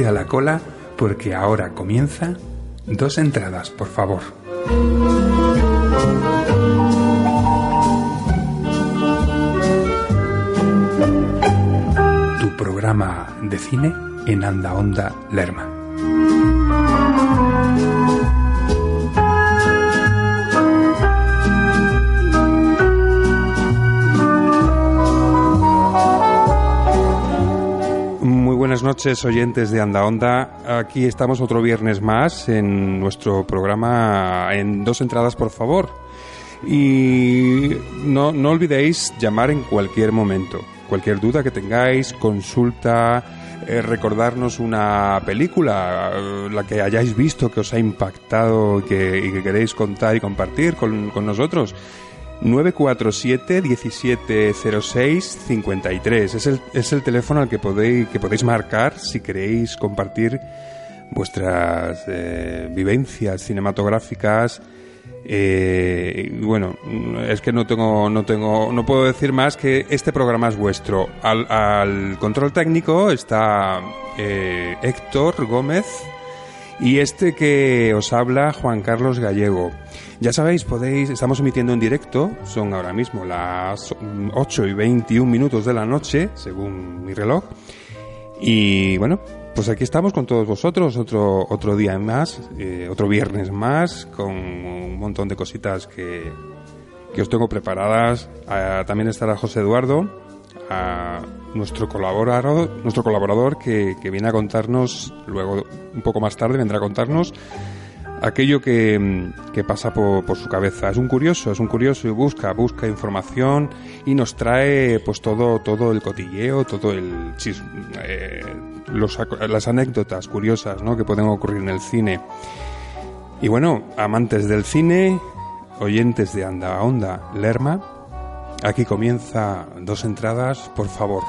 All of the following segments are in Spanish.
a la cola porque ahora comienza dos entradas, por favor. Tu programa de cine en Anda Onda Lerma. Noches, oyentes de Anda Onda. Aquí estamos otro viernes más en nuestro programa en dos entradas, por favor. Y no, no olvidéis llamar en cualquier momento. Cualquier duda que tengáis, consulta, eh, recordarnos una película, eh, la que hayáis visto, que os ha impactado y que, y que queréis contar y compartir con, con nosotros. 947 1706 53 es el, es el teléfono al que podéis, que podéis marcar si queréis compartir vuestras eh, vivencias cinematográficas. Eh, bueno es que no tengo no tengo no puedo decir más que este programa es vuestro. Al, al control técnico está eh, Héctor Gómez y este que os habla Juan Carlos Gallego ya sabéis, podéis, estamos emitiendo en directo, son ahora mismo las 8 y 21 minutos de la noche, según mi reloj. Y bueno, pues aquí estamos con todos vosotros, otro, otro día más, eh, otro viernes más, con un montón de cositas que, que os tengo preparadas. Ah, también estará José Eduardo, a nuestro colaborador, nuestro colaborador que, que viene a contarnos, luego un poco más tarde vendrá a contarnos aquello que, que pasa por, por, su cabeza. Es un curioso, es un curioso y busca, busca información y nos trae pues todo, todo el cotilleo, todo el chis, eh, los, las anécdotas curiosas ¿no? que pueden ocurrir en el cine. Y bueno, amantes del cine, oyentes de Anda Onda Lerma, aquí comienza dos entradas, por favor.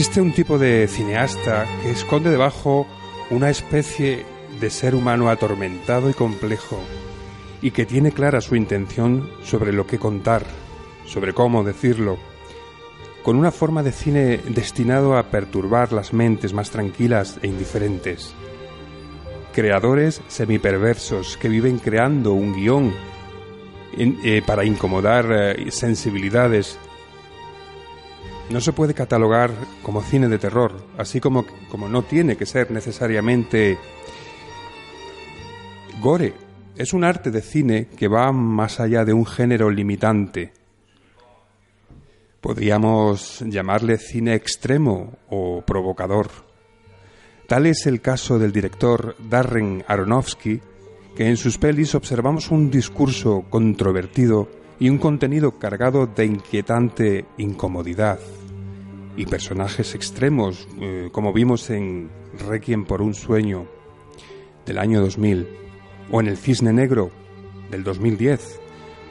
Existe un tipo de cineasta que esconde debajo una especie de ser humano atormentado y complejo y que tiene clara su intención sobre lo que contar, sobre cómo decirlo, con una forma de cine destinado a perturbar las mentes más tranquilas e indiferentes. Creadores semiperversos que viven creando un guion eh, para incomodar eh, sensibilidades no se puede catalogar como cine de terror, así como, como no tiene que ser necesariamente gore. es un arte de cine que va más allá de un género limitante. Podríamos llamarle cine extremo o provocador. Tal es el caso del director Darren Aronofsky, que en sus pelis observamos un discurso controvertido y un contenido cargado de inquietante incomodidad y personajes extremos, eh, como vimos en Requiem por un sueño del año 2000 o en El Cisne Negro del 2010,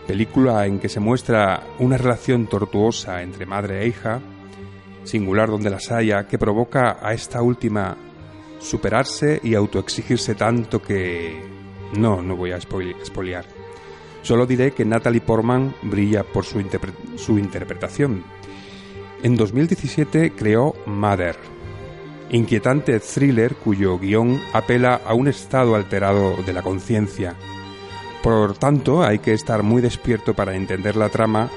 película en que se muestra una relación tortuosa entre madre e hija, singular donde las haya, que provoca a esta última superarse y autoexigirse tanto que... No, no voy a expoliar. Solo diré que Natalie Portman brilla por su, su interpretación. En 2017 creó Mother, inquietante thriller cuyo guion apela a un estado alterado de la conciencia. Por tanto, hay que estar muy despierto para entender la trama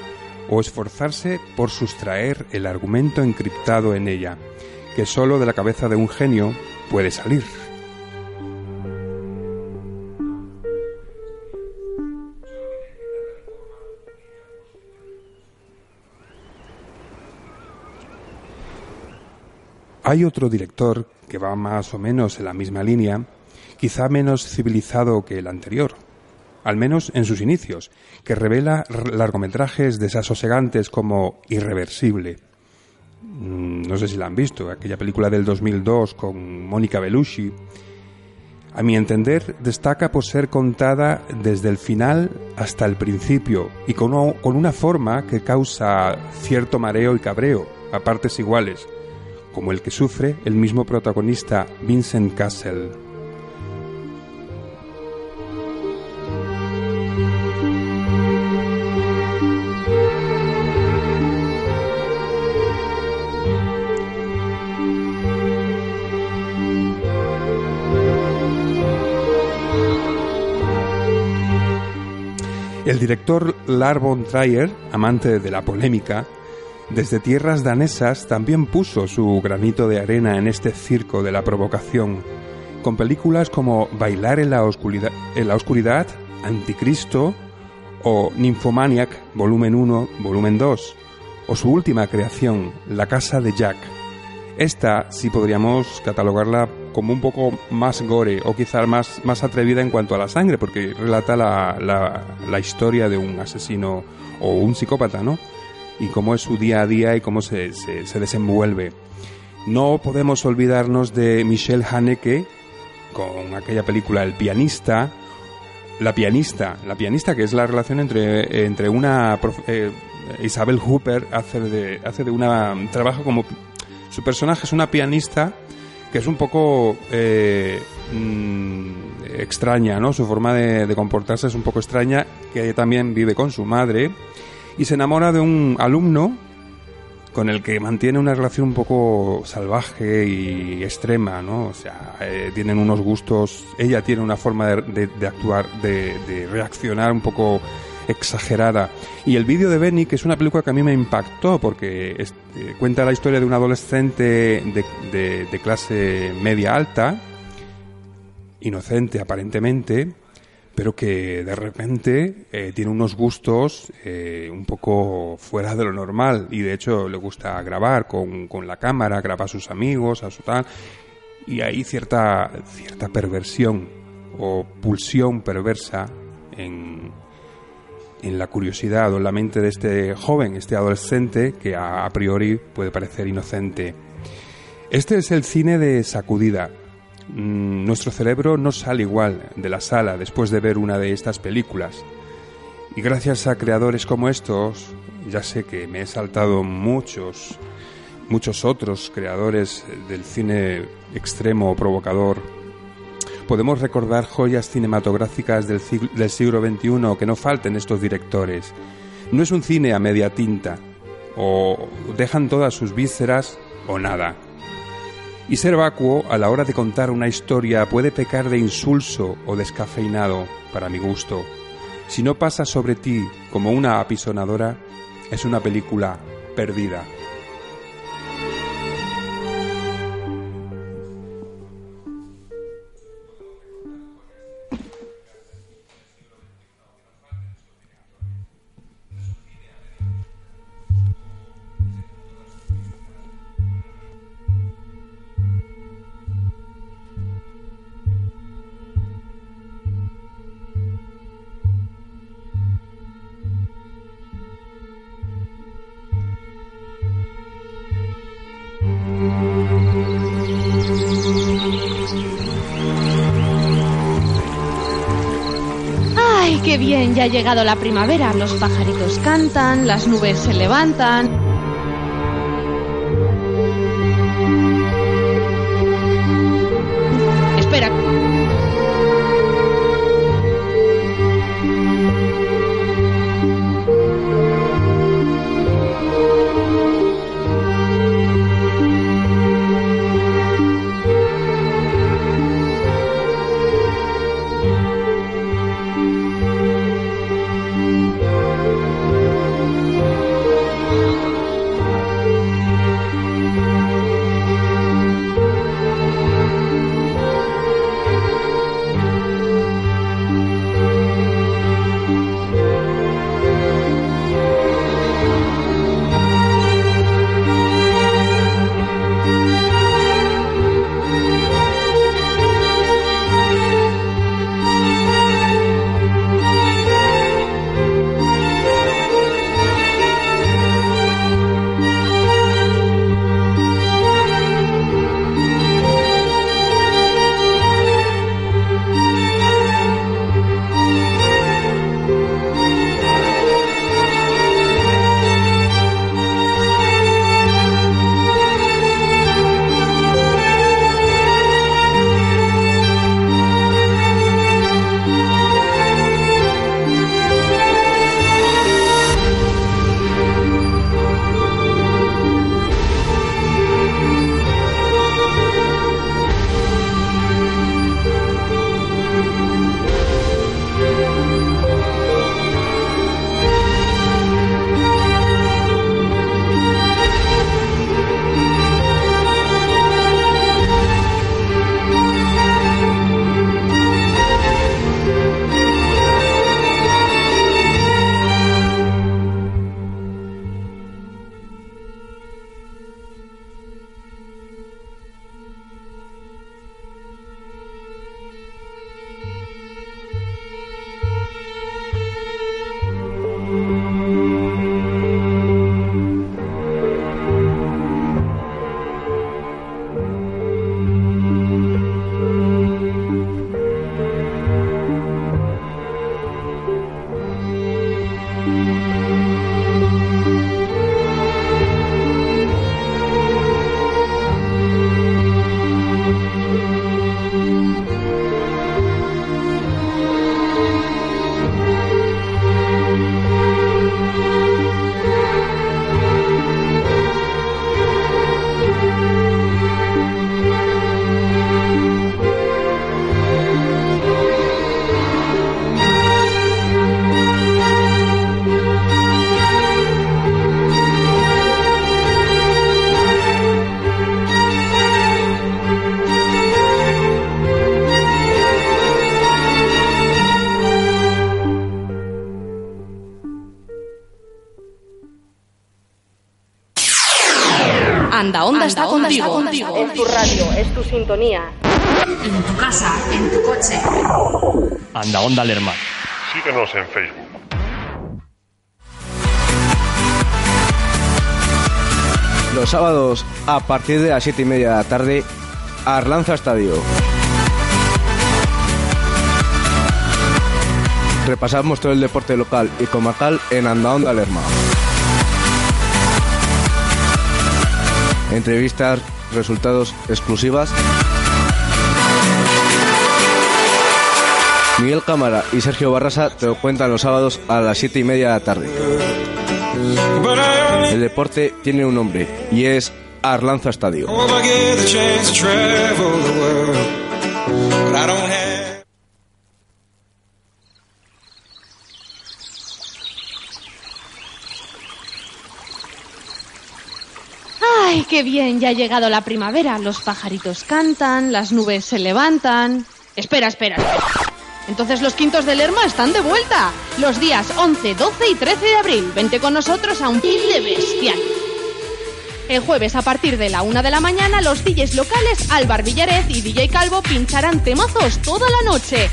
o esforzarse por sustraer el argumento encriptado en ella, que solo de la cabeza de un genio puede salir. Hay otro director que va más o menos en la misma línea, quizá menos civilizado que el anterior, al menos en sus inicios, que revela largometrajes desasosegantes como Irreversible. Mm, no sé si la han visto, aquella película del 2002 con Mónica Bellucci. A mi entender, destaca por ser contada desde el final hasta el principio y con, con una forma que causa cierto mareo y cabreo, a partes iguales como el que sufre el mismo protagonista Vincent Castle. El director Lars von Trier, amante de la polémica, desde tierras danesas también puso su granito de arena en este circo de la provocación, con películas como Bailar en la oscuridad, en la oscuridad Anticristo o Nymphomaniac, volumen 1, volumen 2, o su última creación, La Casa de Jack. Esta sí podríamos catalogarla como un poco más gore o quizás más, más atrevida en cuanto a la sangre, porque relata la, la, la historia de un asesino o un psicópata, ¿no? Y cómo es su día a día y cómo se, se, desenvuelve. No podemos olvidarnos de Michelle Haneke con aquella película El pianista, la pianista, la pianista que es la relación entre, entre una eh, Isabel Hooper hace de hace de una trabaja como su personaje es una pianista que es un poco eh, mm, extraña, ¿no? Su forma de, de comportarse es un poco extraña, que también vive con su madre y se enamora de un alumno con el que mantiene una relación un poco salvaje y extrema, ¿no? O sea, eh, tienen unos gustos, ella tiene una forma de, actuar, de, reaccionar un poco exagerada. Y el vídeo de Benny, que es una película que a mí me impactó porque eh, cuenta la historia de un adolescente de clase media alta, inocente aparentemente, pero que de repente eh, tiene unos gustos eh, un poco fuera de lo normal. Y de hecho le gusta grabar con, con la cámara, graba a sus amigos, a su tal, y hay cierta, cierta perversión o pulsión perversa en, en la curiosidad o en la mente de este joven, este adolescente que a priori puede parecer inocente. Este es el cine de sacudida, Mm, nuestro cerebro no sale igual de la sala después de ver una de estas películas. Y gracias a creadores como estos, ya sé que me he saltado muchos, muchos otros creadores del cine extremo o provocador, podemos recordar joyas cinematográficas del, del siglo XXI que no falten estos directores. No es un cine a media tinta, o dejan todas sus vísceras o nada. Y ser vacuo a la hora de contar una historia puede pecar de insulso o descafeinado, para mi gusto. Si no pasa sobre ti como una apisonadora, es una película perdida. Ha llegado la primavera. Los pajaritos cantan, las nubes se levantan. Está contigo. Es tu radio, es tu sintonía. En tu casa, en tu coche. Anda Onda Lerma. Síguenos en Facebook. Los sábados, a partir de las 7 y media de la tarde, Arlanza Estadio. Repasamos todo el deporte local y comarcal en Anda Onda Lerma. Entrevistas, resultados exclusivas. Miguel Cámara y Sergio Barrasa te lo cuentan los sábados a las 7 y media de la tarde. El deporte tiene un nombre y es Arlanza Estadio. Qué bien! Ya ha llegado la primavera. Los pajaritos cantan, las nubes se levantan. Espera, espera. Entonces los quintos de Lerma están de vuelta. Los días 11, 12 y 13 de abril. Vente con nosotros a un pin de bestial. El jueves a partir de la una de la mañana los DJs locales Álvar Villarez y DJ Calvo pincharán temazos toda la noche.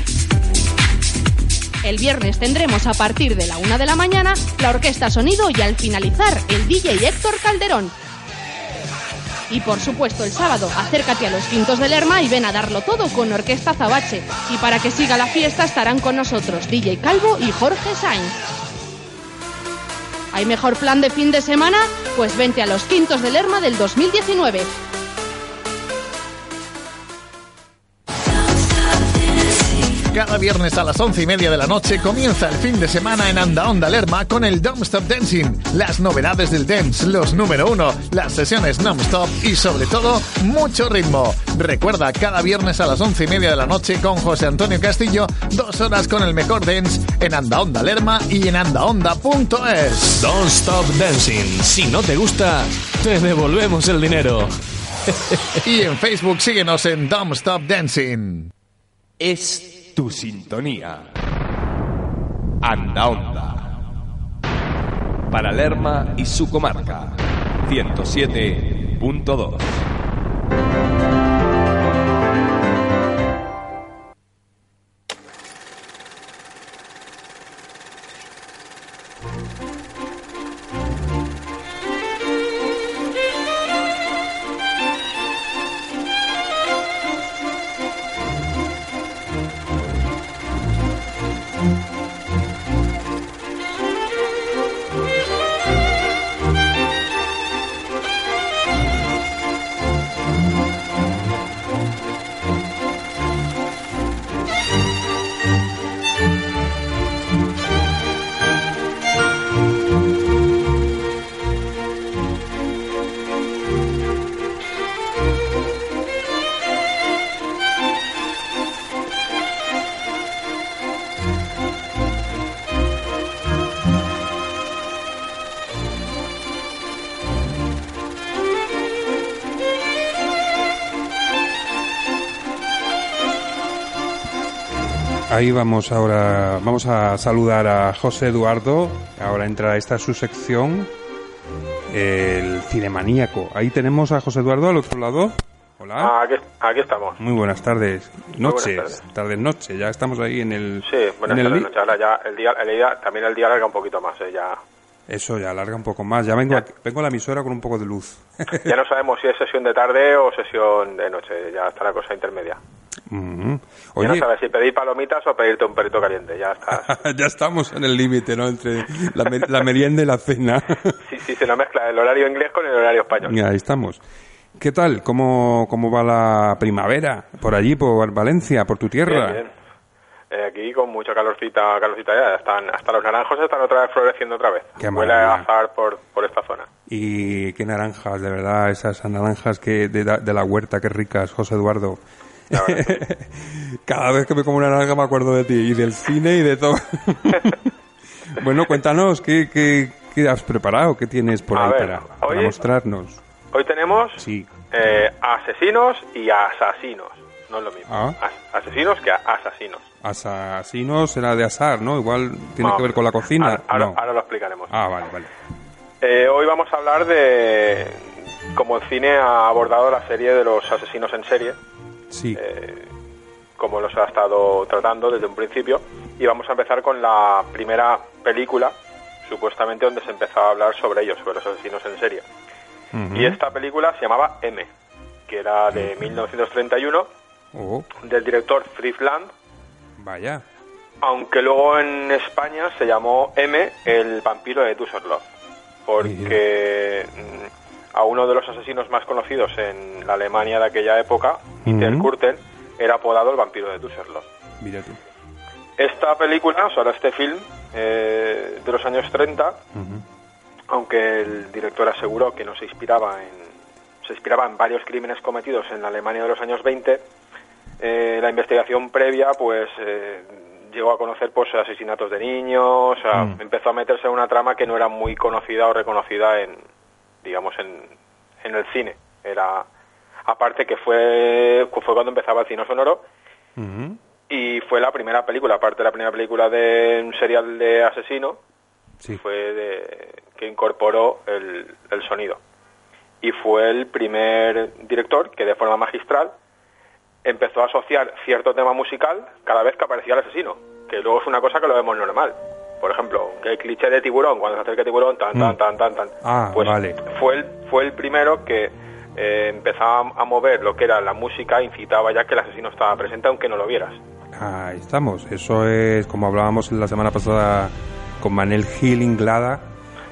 El viernes tendremos a partir de la una de la mañana la orquesta sonido y al finalizar el DJ Héctor Calderón. Y por supuesto el sábado, acércate a los Quintos del Lerma y ven a darlo todo con Orquesta Zabache. Y para que siga la fiesta estarán con nosotros DJ Calvo y Jorge Sainz. ¿Hay mejor plan de fin de semana? Pues vente a los Quintos del Lerma del 2019. Cada viernes a las once y media de la noche comienza el fin de semana en Anda Onda Lerma con el Don't Stop Dancing, las novedades del dance, los número uno, las sesiones non-stop y sobre todo mucho ritmo. Recuerda, cada viernes a las once y media de la noche con José Antonio Castillo, dos horas con el mejor dance en Anda Onda Lerma y en andaonda.es. Don't Stop Dancing. Si no te gusta, te devolvemos el dinero. Y en Facebook síguenos en Don't Stop Dancing. Es tu sintonía. Anda Onda. Para Lerma y su comarca. 107.2. Ahí vamos ahora, vamos a saludar a José Eduardo. Ahora entra esta su sección, el cinemaníaco. Ahí tenemos a José Eduardo al otro lado. Hola. Aquí, aquí estamos. Muy buenas tardes. buenas Noches, tardes. tardes, noche. Ya estamos ahí en el. Sí, buenas en el tardes, li- noches. Ahora ya el día, el día, también el día alarga un poquito más, ¿eh? ya, Eso ya alarga un poco más. Ya vengo, aquí- vengo a la emisora con un poco de luz. ya no sabemos si es sesión de tarde o sesión de noche, ya está la cosa intermedia. Mhm. Ya no Oye, sabes si pedir palomitas o pedirte un perrito caliente, ya estás. ya estamos en el límite, ¿no? Entre la, mer- la merienda y la cena. Sí, sí, se nos mezcla el horario inglés con el horario español. Ya, ahí estamos. ¿Qué tal? ¿Cómo, ¿Cómo va la primavera? Por allí, por Valencia, por tu tierra. Bien, bien. Eh, aquí con mucha calorcita, calorcita ya, están, hasta los naranjos están otra vez floreciendo otra vez. Qué Huele a azar por, por esta zona. Y qué naranjas, de verdad, esas naranjas que de, la- de la huerta, qué ricas, José Eduardo. Cada vez que me como una naranja me acuerdo de ti y del cine y de todo. bueno, cuéntanos, ¿qué, qué, qué has preparado? ¿Qué tienes por A ahí ver, para, para hoy- mostrarnos? Hoy tenemos Sí. eh, asesinos y asesinos. No es lo mismo. Ah. As- asesinos que asesinos. Asesinos era de asar, ¿no? Igual tiene No, que ver con la cocina. Ahora, ahora- no. ahora lo explicaremos. Ah, vale, vale. Eh, hoy vamos a hablar de cómo el cine ha abordado la serie de los asesinos en serie, Sí. eh, como los ha estado tratando desde un principio. Y vamos a empezar con la primera película, supuestamente donde se empezó a hablar sobre ellos, sobre los asesinos en serie. Y esta película se llamaba M, que era de 1931, Oh, del director Fritz Lang, vaya. aunque luego en España se llamó M, el vampiro de Düsseldorf, porque a uno de los asesinos más conocidos en la Alemania de aquella época, Peter Ujú. Kurten, era apodado el vampiro de Düsseldorf. Mira tú. Esta película, o sea, este film eh, de los años 30, Ujú. aunque el director aseguró que no se inspiraba en se inspiraba en varios crímenes cometidos en la Alemania de los años 20 eh, la investigación previa pues eh, llegó a conocer pues asesinatos de niños o sea, Mm. empezó a meterse en una trama que no era muy conocida o reconocida en digamos en, en el cine era aparte que fue fue cuando empezaba el cine sonoro y fue la primera película aparte de la primera película de un serial de asesino Sí. fue de, que incorporó el, el sonido. Y fue el primer director que de forma magistral empezó a asociar cierto tema musical cada vez que aparecía el asesino, que luego es una cosa que lo vemos normal. Por ejemplo, el cliché de tiburón, cuando se acerca el tiburón, tan, tan, Mm. tan, tan, tan. Ah, pues vale. fue el, fue el primero que eh, empezaba a mover lo que era la música, incitaba ya que el asesino estaba presente aunque no lo vieras. Ahí estamos. Eso es, como hablábamos la semana pasada con Manel Gil Inglada,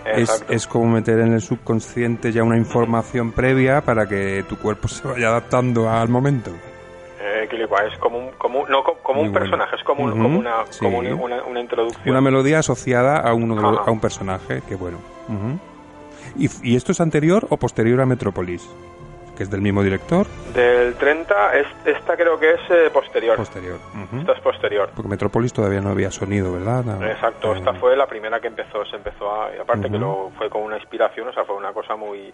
es, es como meter en el subconsciente ya una información previa para que tu cuerpo se vaya adaptando al momento. Es como un, como, un- no co- como un bueno. personaje, es como, un- Ujú, como, una, sí. como una, una- una introducción. Una melodía asociada a, uno de los- a un personaje, que bueno. Ujú. ¿Y, ¿Y esto es anterior o posterior a Metrópolis? Que es del mismo director. Del 30, es- esta creo que es eh, posterior. Posterior. ujú. Esta es posterior. Porque Metrópolis todavía no había sonido, ¿verdad? Nada. Exacto, Eh, esta fue la primera que empezó, se empezó a, y aparte que lo fue con una inspiración, o sea, fue una cosa muy,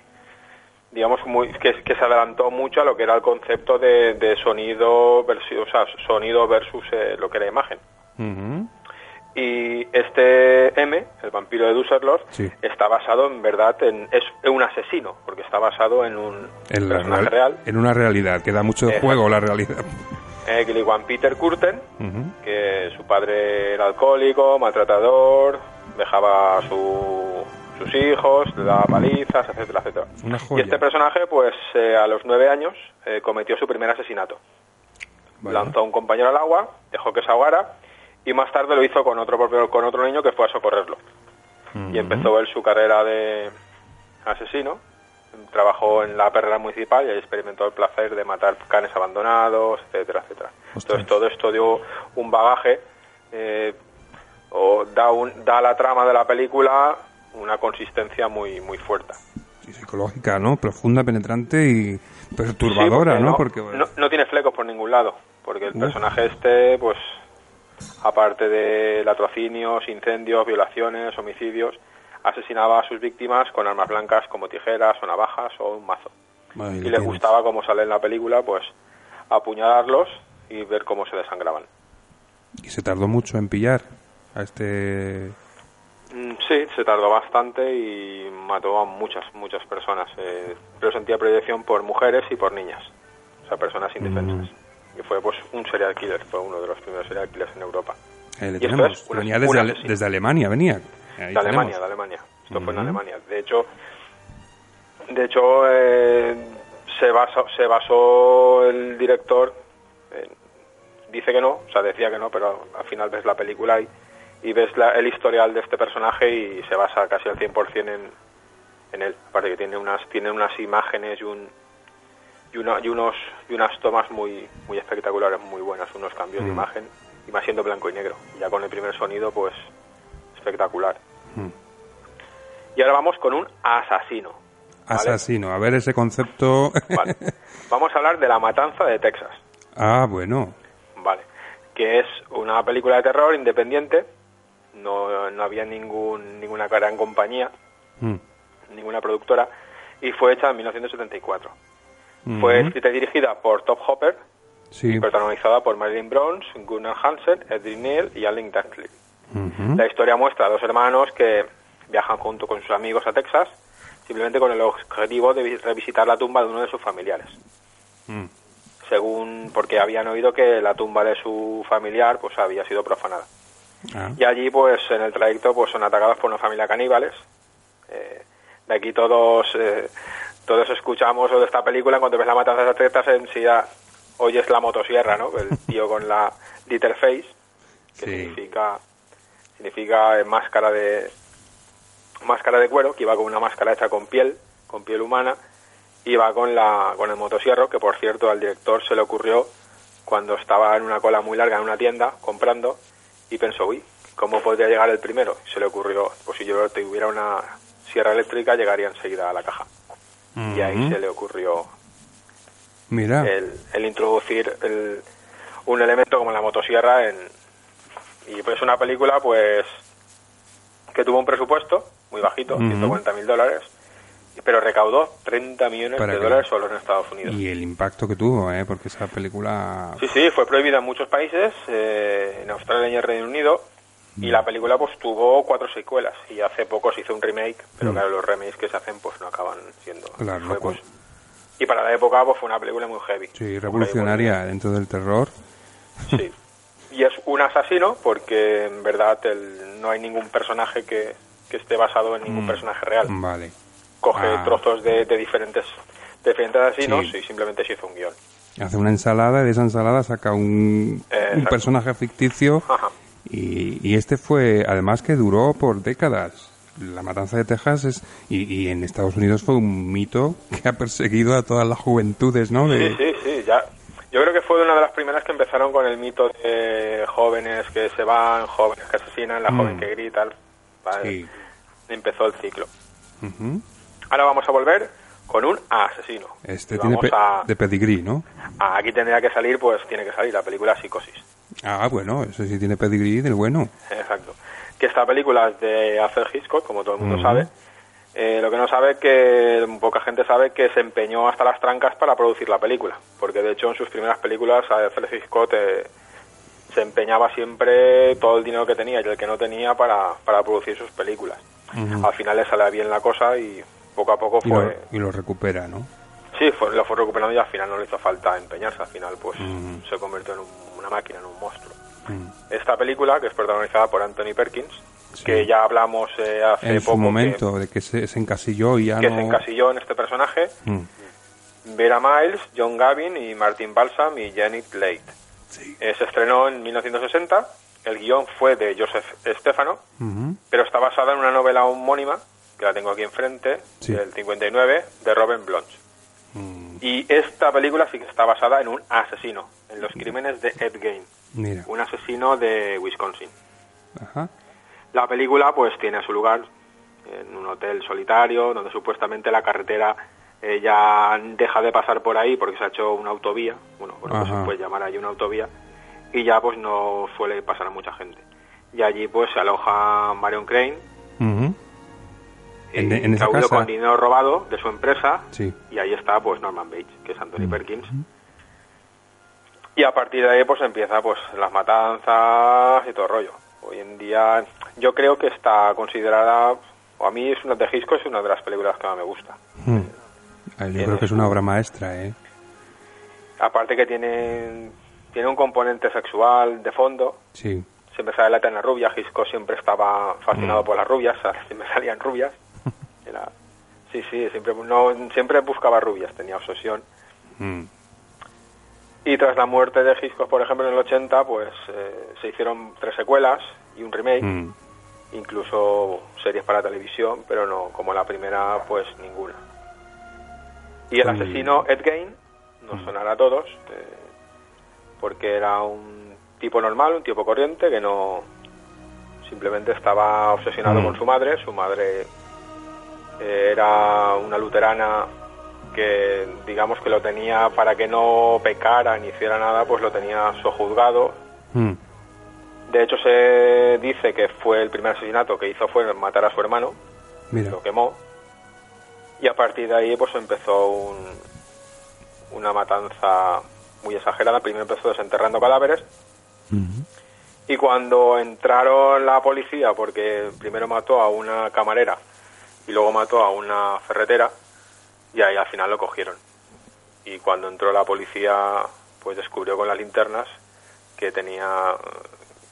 digamos, muy, que, que se adelantó mucho a lo que era el concepto de, de sonido versus, o sea, sonido versus eh, lo que era imagen. ujú. Y este M, el vampiro de Düsseldorf, Sí. está basado en verdad en, es un asesino, porque está basado en un En, la personaje real- en una realidad, que da mucho Exacto. juego la realidad. eh, llaman Peter Kurten, Ujú. que su padre era alcohólico, maltratador, dejaba a su- sus hijos, le daba palizas, etcétera, etcétera. Una Y este personaje, pues eh, a los nueve años, eh, cometió su primer asesinato. Lanzó a un compañero al agua, dejó que se ahogara y más tarde lo hizo con otro con otro niño que fue a socorrerlo. Y empezó él su carrera de asesino. Trabajó en la perrera municipal y ahí experimentó el placer de matar canes abandonados, etcétera, etcétera. Ostras. Entonces todo esto dio un bagaje eh, o da, un, da la trama de la película una consistencia muy muy fuerte. Y psicológica, ¿no? Profunda, penetrante y perturbadora, Sí, ¿no? porque Porque no, no tiene flecos por ningún lado, porque el Uf. personaje este, pues, aparte de latrocinios, incendios, violaciones, homicidios, asesinaba a sus víctimas con armas blancas como tijeras o navajas o un mazo. Ahí Y les tienes. gustaba, como sale en la película, pues, apuñalarlos y ver cómo se desangraban. Y se tardó mucho en pillar a este... Mm, Sí, se tardó bastante y mató a muchas, muchas personas. Eh, pero sentía predilección por mujeres y por niñas, o sea, personas indefensas. Y fue pues un serial killer, fue uno de los primeros serial killers en Europa. eh, le Y esto es Venía desde, Ale- asesino. desde Alemania, venía. Ahí de Alemania, tenemos. de Alemania. Esto fue en Ujú. Alemania. De hecho, de hecho eh, se basó, se basó el director, dice que no, o sea, decía que no, pero al final ves la película y, y ves la- el historial de este personaje y se basa casi al 100% en, en él. Aparte que tiene unas, tiene unas imágenes y un y, una- y unos y unas tomas muy muy espectaculares, muy buenas, unos cambios de Mm. imagen y más siendo blanco y negro. Ya con el primer sonido, pues espectacular. Mm. Y ahora vamos con un asesino. ¿vale? Asesino. A ver ese concepto... Vale. Vamos a hablar de La Matanza de Texas, ah, bueno. ¿vale? Que es una película de terror independiente, no, no había ningún, ninguna gran compañía, Mm. ninguna productora, y fue hecha en 1974. Fue Ujú. escrita y dirigida por Top Hopper, Sí. protagonizada por Marilyn Bronze, Gunnar Hansen, Edwin Neal y Alan Dantley. La historia muestra a dos hermanos que viajan junto con sus amigos a Texas, simplemente con el objetivo de vi- revisitar la tumba de uno de sus familiares. Mm. Según, porque habían oído que la tumba de su familiar pues había sido profanada. Ah. Y allí, pues, en el trayecto, pues son atacados por una familia de caníbales. Eh, de aquí todos, eh, todos escuchamos de esta película, cuando ves la matanza de Texas, en sí ya oyes la motosierra, ¿no? El tío con la little face, que Sí. significa, significa eh, máscara de, máscara de cuero, que iba con una máscara hecha con piel, con piel humana, va con, la, con el motosierro, que por cierto al director se le ocurrió cuando estaba en una cola muy larga en una tienda comprando, y pensó, uy, ¿cómo podría llegar el primero? Y se le ocurrió, pues si yo tuviera una sierra eléctrica, llegaría enseguida a la caja. Y ahí se le ocurrió Mira. el, el introducir el- un elemento como la motosierra en y pues una película pues que tuvo un presupuesto muy bajito, Ujú. 140 mil dólares, pero recaudó 30 millones Para de que- dólares solo en Estados Unidos. Y el impacto que tuvo, ¿eh? Porque esa película... Sí, sí, fue prohibida en muchos países, eh, en Australia y en el Reino Unido, y la película pues tuvo cuatro secuelas, y hace poco se hizo un remake, pero Mm. claro, los remakes que se hacen pues no acaban siendo... Claro, fue, pues, y para la época pues fue una película muy heavy. Sí, heavy, revolucionaria dentro del terror. Sí. Y es un asesino porque en verdad el- no hay ningún personaje que, que esté basado en ningún Mm. personaje real. Vale. Coge Ah. trozos de, de diferentes diferentes asesinos Sí. y simplemente se hizo un guion. Hace una ensalada y de esa ensalada saca un, un personaje ficticio Ajá. y, y este fue, además que duró por décadas. La matanza de Texas es, y, y en Estados Unidos fue un mito que ha perseguido a todas las juventudes, ¿no? De- Sí, sí, sí, ya. Yo creo que fue una de las primeras que empezaron con el mito de jóvenes que se van, jóvenes que asesinan, la Mm. joven que grita. ¿vale? Sí. Empezó el ciclo. Ujú. Ahora vamos a volver con un asesino. Este tiene pe- a, de pedigrí, ¿no? a- aquí tendría que salir, pues tiene que salir la película Psicosis. Ah, bueno, ese sí tiene pedigrí del bueno. Exacto. Que esta película es de Alfred Hitchcock, como todo el mundo sabe. Eh, lo que no sabe que poca gente sabe que se empeñó hasta las trancas para producir la película, porque de hecho en sus primeras películas Alfred Hitchcock eh, se empeñaba siempre todo el dinero que tenía y el que no tenía para, para producir sus películas. Al final le sale bien la cosa y poco a poco Y lo, fue y lo recupera, ¿no? sí fue, lo fue recuperando y al final no le hizo falta empeñarse, al final pues Ujú. se convirtió en un- una máquina, en un monstruo. Mm. Esta película, que es protagonizada por Anthony Perkins, Sí. que ya hablamos eh, hace En su poco que- momento, de que se, se encasilló y ya que, no... se encasilló en este personaje, Mm. Vera Miles, John Gavin y Martin Balsam y Janet Leigh. Sí. Eh, se estrenó en 1960, el guion fue de Joseph Stefano, pero está basada en una novela homónima, que la tengo aquí enfrente, Sí. del 59, de Robin Blanche. Mm. Y esta película sí que está basada en un asesino, en los crímenes de Ed Gein, Mira. un asesino de Wisconsin. Ajá. La película pues tiene su lugar en un hotel solitario donde supuestamente la carretera eh, ya deja de pasar por ahí porque se ha hecho una autovía, bueno, bueno pues se puede llamar ahí una autovía y ya pues no suele pasar a mucha gente. Y allí pues se aloja Marion Crane. En- en esa casa. con dinero robado de su empresa Sí. y ahí está pues Norman Bates, que es Anthony Mm. Perkins. Y a partir de ahí pues empieza pues las matanzas y todo el rollo. Hoy en día yo creo que está considerada, o a mí es una de Hitchcock, es una de las películas que más me gusta. Mm. Ah, Yo Tiene creo que es una obra maestra, ¿eh? Aparte que tiene, tiene un componente sexual de fondo, Sí. siempre sale la eterna rubia, Hitchcock siempre estaba fascinado Mm. por las rubias, siempre salían rubias. Era, sí, sí, siempre, no, siempre buscaba rubias, tenía obsesión. Mm. Y tras la muerte de Hitchcock, por ejemplo, en el 80, pues eh, se hicieron tres secuelas y un remake, Mm. incluso series para televisión, pero no, como la primera, pues ninguna. Y el asesino Ed Gein, nos Mm. sonará a todos, eh, porque era un tipo normal, un tipo corriente, que no simplemente estaba obsesionado Mm. con su madre, su madre eh, era una luterana que digamos que lo tenía para que no pecara ni hiciera nada, pues lo tenía sojuzgado. Mm. De hecho se dice que fue el primer asesinato que hizo fue matar a su hermano, Mira. lo quemó y a partir de ahí pues empezó un- una matanza muy exagerada. Primero empezó desenterrando cadáveres Ujú. y cuando entraron la policía, porque primero mató a una camarera y luego mató a una ferretera, y ahí al final lo cogieron. Y cuando entró la policía, pues descubrió con las linternas que tenía eh,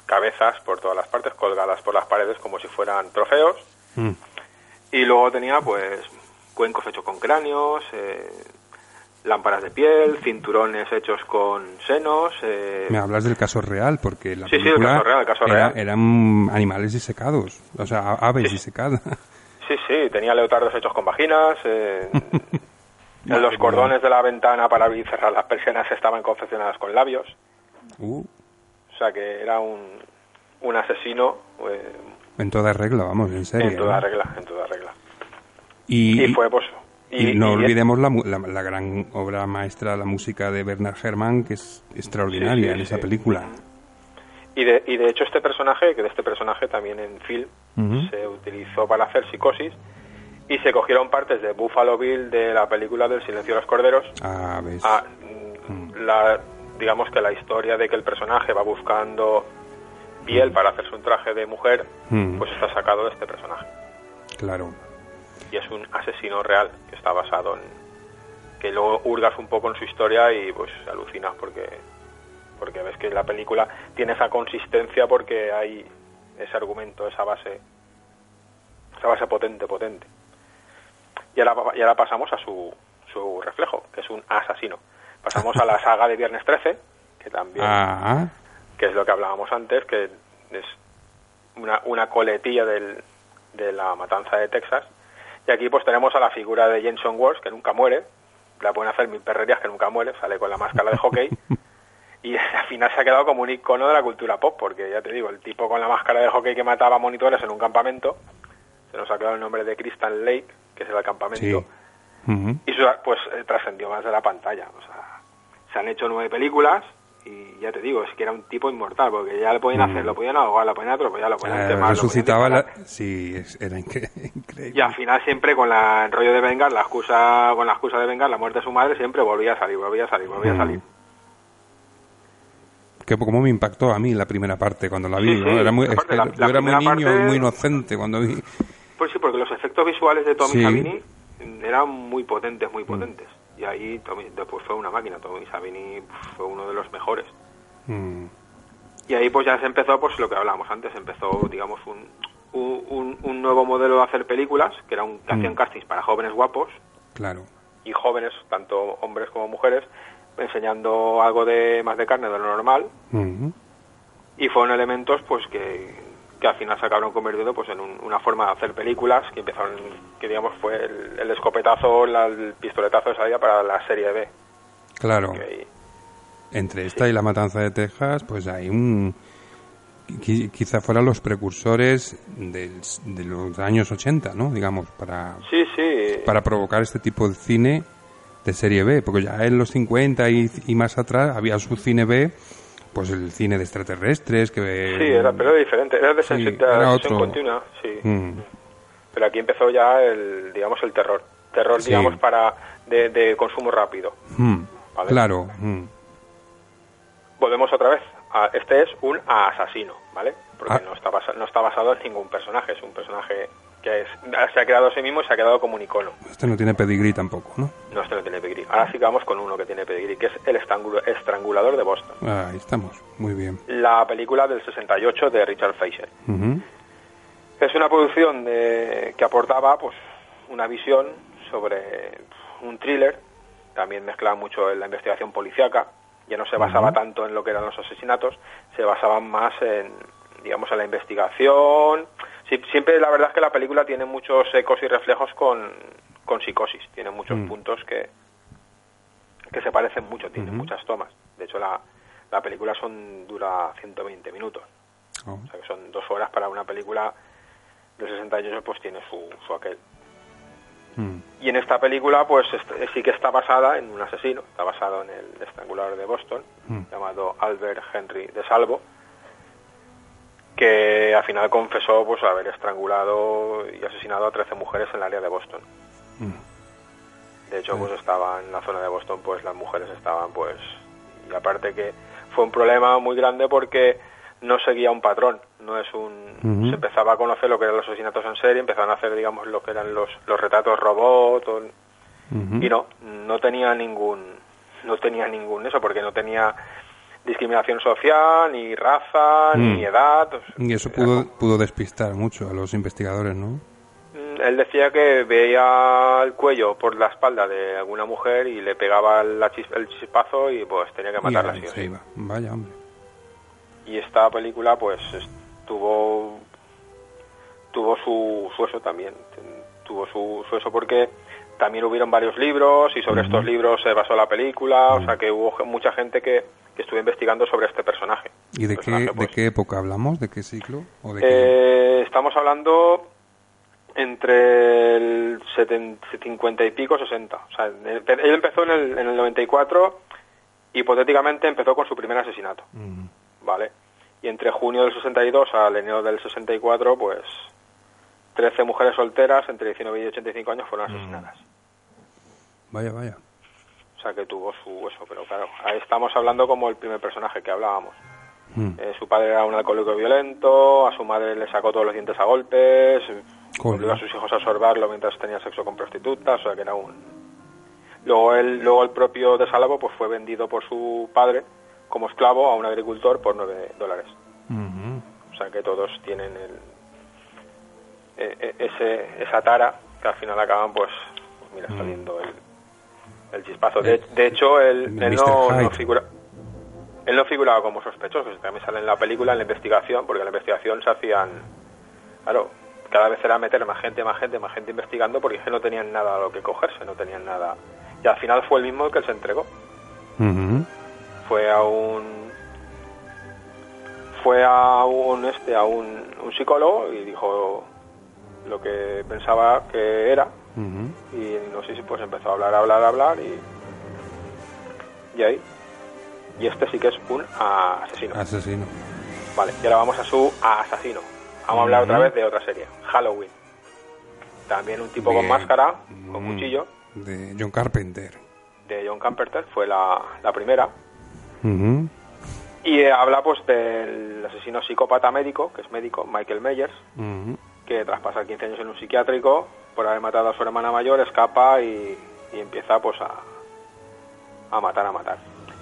cabezas por todas las partes, colgadas por las paredes como si fueran trofeos, Mm. y luego tenía pues cuencos hechos con cráneos, eh, lámparas de piel, cinturones hechos con senos, eh, Me hablas del caso real, porque la Sí, sí, el película caso real, el caso era- real. eran animales disecados, o sea, aves Sí. disecadas. Sí, sí, tenía leotardos hechos con vaginas. eh, los cordones de la ventana para abrir y cerrar las persianas estaban confeccionadas con labios. Uh, O sea que era un, un asesino eh, en toda regla, vamos, en serio. en toda ¿no? regla, en toda regla. Y, Y, fue pues... y no y- olvidemos la, la, la gran obra maestra, la música de Bernard Herrmann, que es extraordinaria Sí, sí, en esa sí. película. Y de, y de hecho este personaje, que de este personaje también en film se utilizó para hacer psicosis y se cogieron partes de Buffalo Bill de la película del silencio de los corderos Ah, ves. a mm, la digamos que la historia de que el personaje va buscando piel para hacerse un traje de mujer Mm. pues está sacado de este personaje Claro. y es un asesino real que está basado en que luego hurgas un poco en su historia y pues alucinas porque porque ves que la película tiene esa consistencia porque hay ese argumento esa base esa base potente potente y ahora, y ahora pasamos a su, su reflejo, que es un asesino. Pasamos a la saga de Viernes 13, que también, Ah, que es lo que hablábamos antes, que es una, una coletilla del, de la matanza de Texas. Y aquí pues tenemos a la figura de Jenson Wars, que nunca muere, la pueden hacer mil perrerías que nunca muere, sale con la máscara de hockey. Y al final se ha quedado como un icono de la cultura pop, porque ya te digo, el tipo con la máscara de hockey que mataba monitores en un campamento, se nos ha quedado el nombre de Crystal Lake, que es el campamento, sí. Ujú. y eso pues eh, trascendió más de la pantalla. O sea, se han hecho nueve películas y ya te digo, es que era un tipo inmortal, porque ya le podían Mm. hacer, lo podían ahogar, lo podían atropellar, lo podían Eh, quemar, lo podían resucitaba la... Sí, era incre- increíble. Y al final siempre con la, el rollo de vengar, la excusa, con la excusa de vengar la muerte de su madre, siempre volvía a salir, volvía a salir, volvía Mm. a salir. Que como me impactó a mí la primera parte cuando la vi, Sí, ¿no? sí, Era muy, es aparte que la- yo la era muy niño, parte- muy inocente cuando vi. Pues sí, porque los efectos visuales de Tommy Sí. Savini eran muy potentes, muy potentes. Y ahí Tommy, después fue una máquina, Tommy Savini fue uno de los mejores. Mm, Y ahí pues ya se empezó pues lo que hablábamos antes, empezó digamos un, un, un- un nuevo modelo de hacer películas, que era un que Mm. hacían castings para jóvenes guapos claro. y jóvenes, tanto hombres como mujeres, enseñando algo de más de carne de lo normal y fueron elementos pues que, que al final se acabaron convirtiendo pues en un- una forma de hacer películas que empezaron que digamos fue el, el escopetazo la- el pistoletazo de salida para la serie B Claro. que Entre esta y la matanza de Texas, pues hay un. qui- Quizá fueran los precursores del- de los años 80, ¿no? Digamos, para, sí sí para provocar este tipo de cine de serie B, porque ya en los 50 y, y más atrás había su cine B, pues el cine de extraterrestres, que... sí era pero era diferente era de Sí, era continua sí Mm, pero aquí empezó ya el digamos el terror terror Sí. digamos para de, de consumo rápido mm, Vale. Claro. mm. volvemos otra vez a- este es un asesino vale porque Ah. no está basa- no está basado en ningún personaje es un personaje que es, se ha creado a sí mismo y se ha quedado como un icono Este no tiene pedigrí tampoco, ¿no? No, este no tiene pedigrí. Ahora sí que vamos con uno que tiene pedigrí, que es El estrangu- estrangulador de Boston. Ah, Ahí estamos. Muy bien. La película del 68 de Richard Fleischer. Ujú. Es una producción de- que aportaba pues una visión sobre un thriller. También mezclaba mucho en la investigación policíaca. Ya no se basaba Ujú. tanto en lo que eran los asesinatos, se basaban más en, digamos, en la investigación. Sí, siempre la verdad es que la película tiene muchos ecos y reflejos con, con psicosis. Tiene muchos Mm. puntos que, que se parecen mucho, tiene muchas tomas. De hecho, la, la película son dura 120 minutos. Oh, O sea, que son dos horas para una película del 68, pues tiene su, su aquel. mm. Y en esta película, pues sí que está basada en un asesino, está basado en el estrangulador de Boston, Mm. llamado Albert Henry de Salvo, que al final confesó pues haber estrangulado y asesinado a 13 mujeres en el área de Boston. Mm. De hecho, pues estaba en la zona de Boston, pues las mujeres estaban, pues, y aparte que fue un problema muy grande porque no seguía un patrón, no es un, se empezaba a conocer lo que eran los asesinatos en serie, empezaron a hacer, digamos, lo que eran los, los retratos robot, o- y no, no tenía ningún, no tenía ningún eso, porque no tenía discriminación social, ni raza, Mm. ni edad, o sea, Y eso pudo, pudo despistar mucho a los investigadores, ¿no? Mm, Él decía que veía el cuello por la espalda de alguna mujer y le pegaba la chis- el chispazo y pues tenía que Y matarla. sí. iba. Vaya, hombre. Y esta película pues tuvo tuvo su, su eso también, tuvo su, su eso porque también hubieron varios libros y sobre estos libros se basó la película, o sea que hubo mucha gente que, que estuvo investigando sobre este personaje. ¿Y de qué, de pues, qué época hablamos? ¿De qué ciclo? ¿O de qué? Eh, estamos hablando entre el 70, 50 y pico, 60. O sea, él él empezó en el, en el 94, hipotéticamente empezó con su primer asesinato. ¿vale? Y entre junio del 62 al enero del 64, pues 13 mujeres solteras entre 19 y 85 años fueron asesinadas. Vaya, vaya. O sea, que tuvo su eso, pero claro, ahí estamos hablando como el primer personaje que hablábamos. Mm. Eh, su padre era un alcohólico violento, a su madre le sacó todos los dientes a golpes, Joder. obligó a sus hijos a sorbarlo mientras tenía sexo con prostitutas, o sea que era un... Luego él, luego el propio de Salvo pues fue vendido por su padre como esclavo a un agricultor por 9 dólares. O sea que todos tienen el, ese, esa tara que al final acaban pues, pues mira, Mm. saliendo el, el chispazo. De, de hecho, él, él no, figura, él no figuraba como sospechoso, también sale en la película, en la investigación, porque en la investigación se hacían, claro, cada vez era meter más gente, más gente, más gente investigando, porque no tenían nada a lo que cogerse, no tenían nada. Y al final fue el mismo el que se entregó. Fue a un fue a un este a un, un psicólogo y dijo lo que pensaba que era y no sé si pues empezó a hablar, hablar, hablar y y ahí y este sí que es un asesino. Asesino. Vale, y ahora vamos a su asesino. Vamos a hablar otra vez de otra serie, Halloween. También un tipo con máscara, con Mm. cuchillo, De John Carpenter. de John Carpenter, fue la, la primera. Y eh, habla pues del asesino psicópata médico, que es médico, Michael Myers. Que tras pasar 15 años en un psiquiátrico por haber matado a su hermana mayor, escapa y, y empieza pues a, a matar, a matar.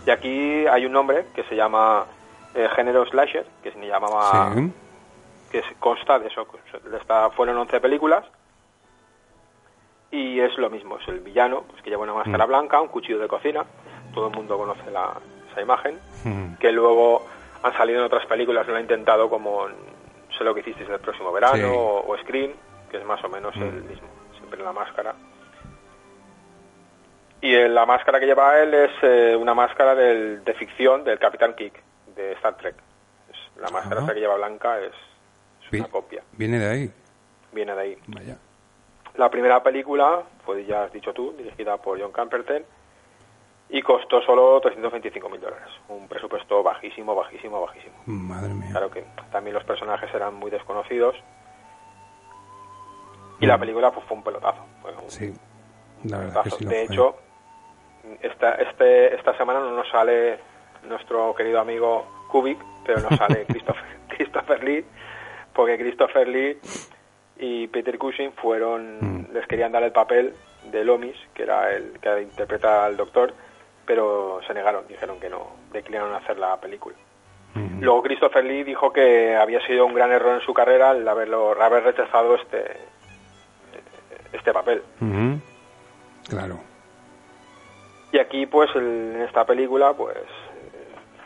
Y aquí hay un nombre que se llama eh, género slasher, que se llamaba Sí. que consta de eso. de esta- fueron 11 películas y es lo mismo, es el villano pues, que lleva una máscara Mm. blanca, un cuchillo de cocina, todo el mundo conoce la, esa imagen, Ujú. que luego han salido en otras películas, lo han intentado como en Sé lo que hicisteis el próximo verano Sí. o, o Scream, que es más o menos Mm. el mismo, siempre la máscara. Y eh, la máscara que lleva él es eh, una máscara del- de ficción del Capitán Kick, de Star Trek. Es- la máscara Ah. esa que lleva blanca es, es una copia, Viene de ahí. viene de ahí. Vaya. La primera película fue, ya has dicho tú, dirigida por John Carpenter y costó solo 325 mil dólares. Un presupuesto bajísimo, bajísimo, bajísimo. Madre mía. Claro que también los personajes eran muy desconocidos. Y la película pues, fue un pelotazo. Fue un Sí. La verdad que pelotazo. sí lo de fue. hecho, esta, este, esta semana no nos sale nuestro querido amigo Kubik, pero nos sale Christopher, Christopher Lee, porque Christopher Lee y Peter Cushing fueron, Mm. les querían dar el papel de Lomis, que era el que interpreta al doctor, pero se negaron, dijeron que no, declinaron hacer la película. Luego Christopher Lee dijo que había sido un gran error en su carrera el haberlo, haber rechazado este este papel. Claro. Y aquí, pues, el- en esta película, pues,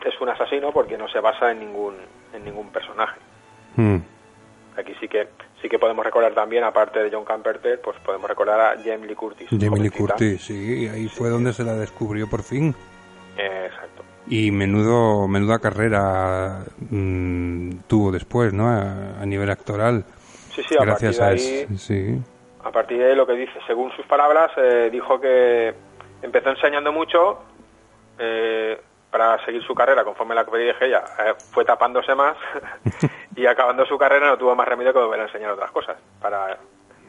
es un asesino porque no se basa en ningún en ningún personaje. Mm. Aquí sí que sí que podemos recordar también, aparte de John Carpenter, pues podemos recordar a Jamie Lee Curtis. Jamie Lee. Curtis, sí, ahí fue donde se la descubrió por fin. Eh, exacto. Y menudo, menuda carrera mm, tuvo después, ¿no? A, a nivel actoral. Sí, sí, a Gracias partir a de eso. ahí, Sí. a partir de ahí lo que dice, según sus palabras, eh, dijo que empezó enseñando mucho eh, para seguir su carrera, conforme la que dije ella, eh, fue tapándose más y acabando su carrera no tuvo más remedio que volver a enseñar otras cosas, para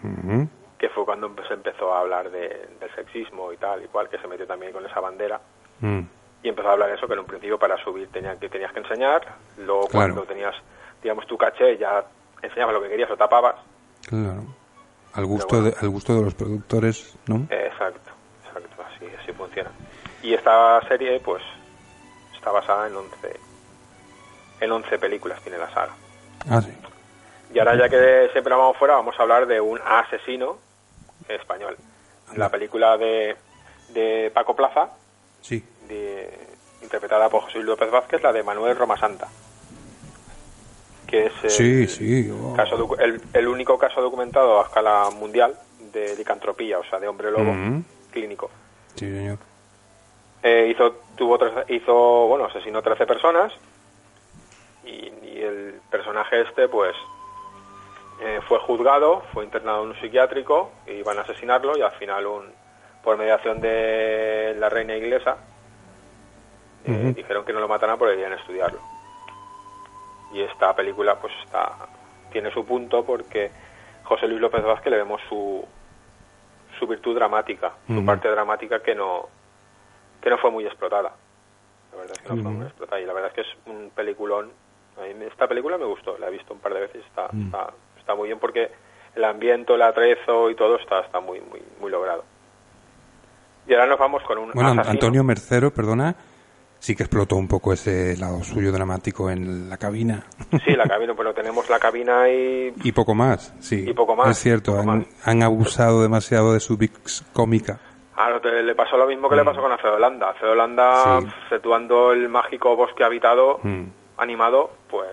Ujú. que fue cuando se empezó a hablar de- del sexismo y tal y cual, que se metió también con esa bandera Mm. y empezó a hablar de eso, que en un principio para subir tenía, que tenías que enseñar, luego Claro. cuando tenías, digamos, tu caché ya enseñabas lo que querías o tapabas, Claro. Al gusto, bueno. de, al gusto de los productores, ¿no? Exacto, exacto, así, así funciona. Y esta serie, pues, está basada en 11, en 11 películas, tiene la saga. Ah, sí. Y ahora, ya que siempre vamos fuera, vamos a hablar de un asesino español. La película de, de Paco Plaza, Sí. de- interpretada por José Luis López Vázquez, la de Manuel Roma Santa. Que es el, Sí, sí. oh. caso el, el único caso documentado a escala mundial de licantropía, o sea, de hombre lobo Ujú. clínico. Sí, señor. Eh, hizo, tuvo hizo, bueno, asesinó 13 personas y, y el personaje este, pues, eh, fue juzgado, fue internado en un psiquiátrico y iban a asesinarlo y al final, un, por mediación de la reina inglesa, eh, dijeron que no lo mataran porque querían estudiarlo. Y esta película, pues, está tiene su punto porque José Luis López Vázquez le vemos su, su virtud dramática, su parte dramática que no que no fue muy explotada. La verdad es que no fue muy explotada y la verdad es que es un peliculón. A mí me- esta película me gustó, la he visto un par de veces, está, Mm. está, está muy bien porque el ambiente, el atrezo y todo está, está muy, muy, muy logrado. Y ahora nos vamos con un Bueno, asesino. Antonio Mercero, perdona, sí que explotó un poco ese lado suyo dramático en la cabina. Sí, la cabina, pero tenemos la cabina y Y poco más, sí. Y poco más, Es cierto, han, más. han abusado demasiado de su Vix cómica. Ahora te- le pasó lo mismo que le pasó con Alfredo Holanda. Alfredo Holanda, Sí. situando el mágico bosque habitado, Mm. animado, pues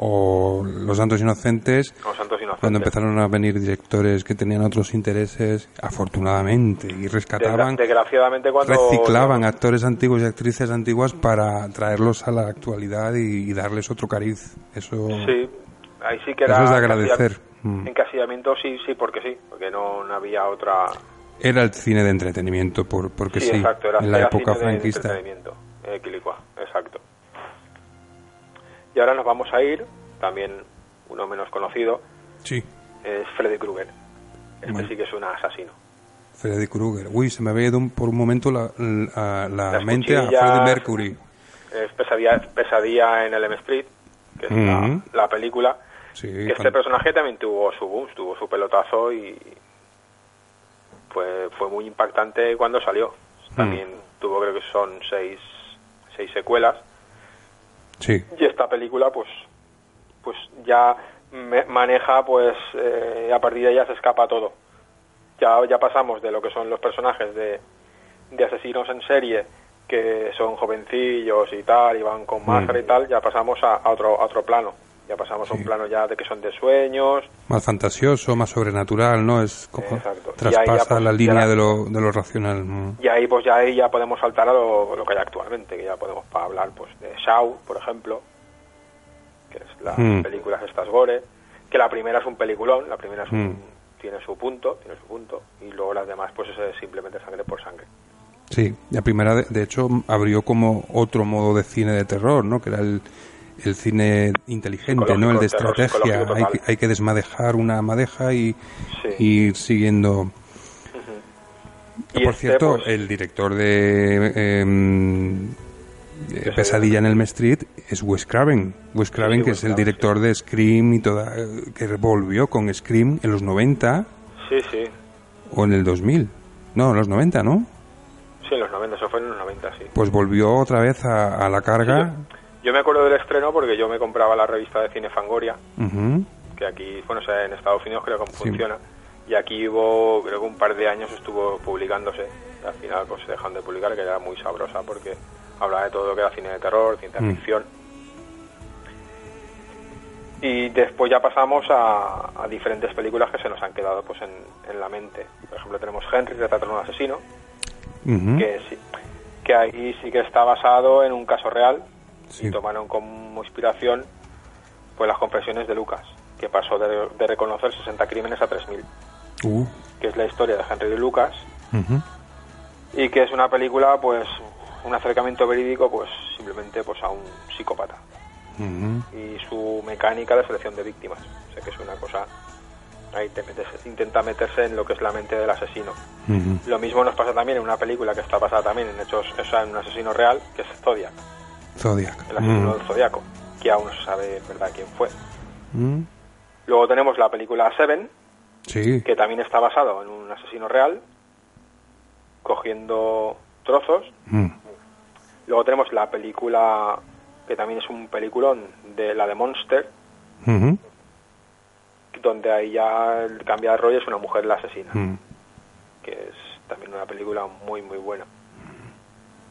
O Los Santos Inocentes, Los Santos Inocentes. cuando empezaron a venir directores que tenían otros intereses, afortunadamente, y rescataban, Desgra- desgraciadamente cuando reciclaban actores antiguos y actrices antiguas para traerlos a la actualidad y, y darles otro cariz. Eso, Sí, ahí sí que Eso era... es de agradecer. encasilla- Mm. Encasillamiento sí, sí, porque sí, porque no, no había otra... era el cine de entretenimiento, por, porque sí, exacto, era, en la era época cine de franquista. entretenimiento, eh, Quilicua, exacto. Y ahora nos vamos a ir, también uno menos conocido, Sí, es Freddy Krueger. Este Bueno. sí que es un asesino. Freddy Krueger. Uy, se me había ido un- por un momento la, la, mente a Freddie Mercury. Es pesadilla, pesadilla en el Street, que es la- película. Sí, que este personaje también tuvo su boom, tuvo su pelotazo y fue, fue muy impactante cuando salió. Mm. También tuvo, creo que son seis, seis secuelas. sí. Y esta película, pues, pues ya me- maneja, pues, eh, a partir de ella se escapa todo. Ya, ya pasamos de lo que son los personajes de, de asesinos en serie, que son jovencillos y tal, y van con máscara y tal, ya pasamos a, a otro, a otro plano. Ya pasamos a un plano ya de que son de sueños, Más fantasioso, más sobrenatural, ¿no? Es como Exacto. Ahí traspasa pues, la línea la- de lo, de lo racional. mm. y ahí pues ya ahí ya podemos saltar a lo, lo que hay actualmente, que ya podemos hablar pues de Shaw, por ejemplo, que es las Hmm. películas estas gore, que la primera es un peliculón, la primera es un- Hmm. tiene su punto, tiene su punto, y luego las demás pues es simplemente sangre por sangre. Sí, la primera, de, de hecho, abrió como otro modo de cine de terror, ¿no? Que era el, el cine inteligente, ¿no? El de estrategia. Hay que, hay que desmadejar una madeja y, Sí. y ir siguiendo. Por este, cierto, pues, el director de em, eh, Pesadilla en el Street es Wes Craven. Wes Craven, sí, que Wes es el director de Scream y toda, que volvió con Scream en los 90 Sí, sí, o en el 2000. No, en los 90, ¿no? sí, en los 90, eso fue en los 90, sí. Pues volvió otra vez a, a la carga. Yo me acuerdo del estreno porque yo me compraba la revista de cine Fangoria, que aquí, bueno, o sea, en Estados Unidos creo que Sí. funciona. Y aquí hubo, creo que un par de años estuvo publicándose. Y al final, pues se dejan de publicar, que era muy sabrosa porque hablaba de todo lo que era cine de terror, ciencia Mm. ficción. Y después ya pasamos a, a diferentes películas que se nos han quedado pues en, en la mente. Por ejemplo, tenemos Henry, retrato de un asesino, que sí, que ahí sí que está basado en un caso real Sí. y tomaron como inspiración pues las confesiones de Lucas, que pasó de, de reconocer 60 crímenes a 3.000, Uh, que es la historia de Henry Lucas y que es una película pues un acercamiento verídico pues simplemente pues a un psicópata. Y su mecánica de selección de víctimas, o sea que es una cosa ahí te metes, intenta meterse en lo que es la mente del asesino. Lo mismo nos pasa también en una película que está basada también en hechos, o sea, en un asesino real, que es Zodiac, El asesino Mm. del Zodiaco, que aún no se sabe verdad quién fue. Mm. Luego tenemos la película Seven, Sí. que también está basado en un asesino real, cogiendo trozos. Mm. Luego tenemos la película, que también es un peliculón, de la de Monster, Ujú. donde ahí ya el cambia de rollo, es una mujer la asesina, Mm. que es también una película muy, muy buena.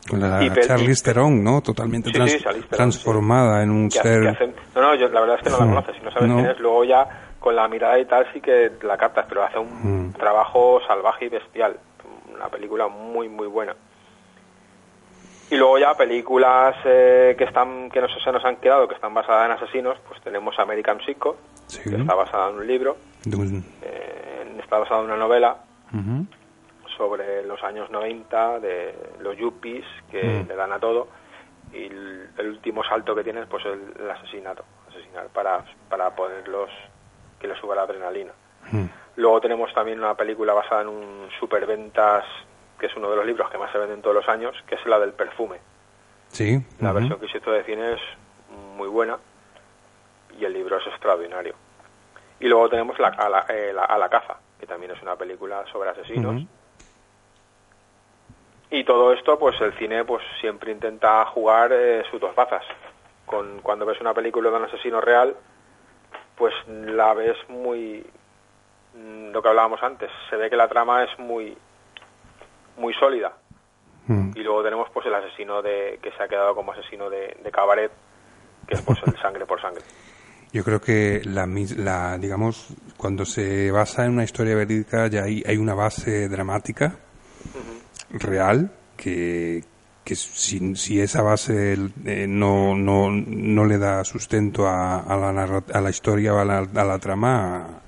Con la Y Charlize Theron, ¿no? Totalmente Sí, trans- sí, Charlize Theron, transformada en un Que ser... que no, no, yo, la verdad es que no la conoces, si no sabes No. quién es, luego ya con la mirada y tal sí que la captas, pero hace un Mm. trabajo salvaje y bestial. Una película muy, muy buena. Y luego ya películas eh, que están que no se nos han quedado, que están basadas en asesinos, pues tenemos American Psycho, que está basada en un libro, un- eh, está basada en una novela Ujú. Sobre los años 90 de los yuppies que Mm. le dan a todo y el, el último salto que tienen pues el, el asesinato asesinar para para ponerlos que les suba la adrenalina Mm. luego tenemos también una película basada en un superventas que es uno de los libros que más se venden todos los años que es la del perfume Sí. la versión que se hizo de cine es muy buena y el libro es extraordinario y luego tenemos la, a, la, eh, la- a la caza que también es una película sobre asesinos. Y todo esto, pues el cine pues siempre intenta jugar eh, sus dos bazas. Con, cuando ves una película de un asesino real, pues la ves muy... mm, Lo que hablábamos antes, se ve que la trama es muy muy sólida. Mm. Y luego tenemos pues el asesino de que se ha quedado como asesino de, de cabaret, que es pues el sangre por sangre. Yo creo que la, la, digamos, cuando se basa en una historia verídica ya hay, hay una base dramática real que, que si, si esa base eh, no, no, no le da sustento a, a la, a la historia o a la, a la trama,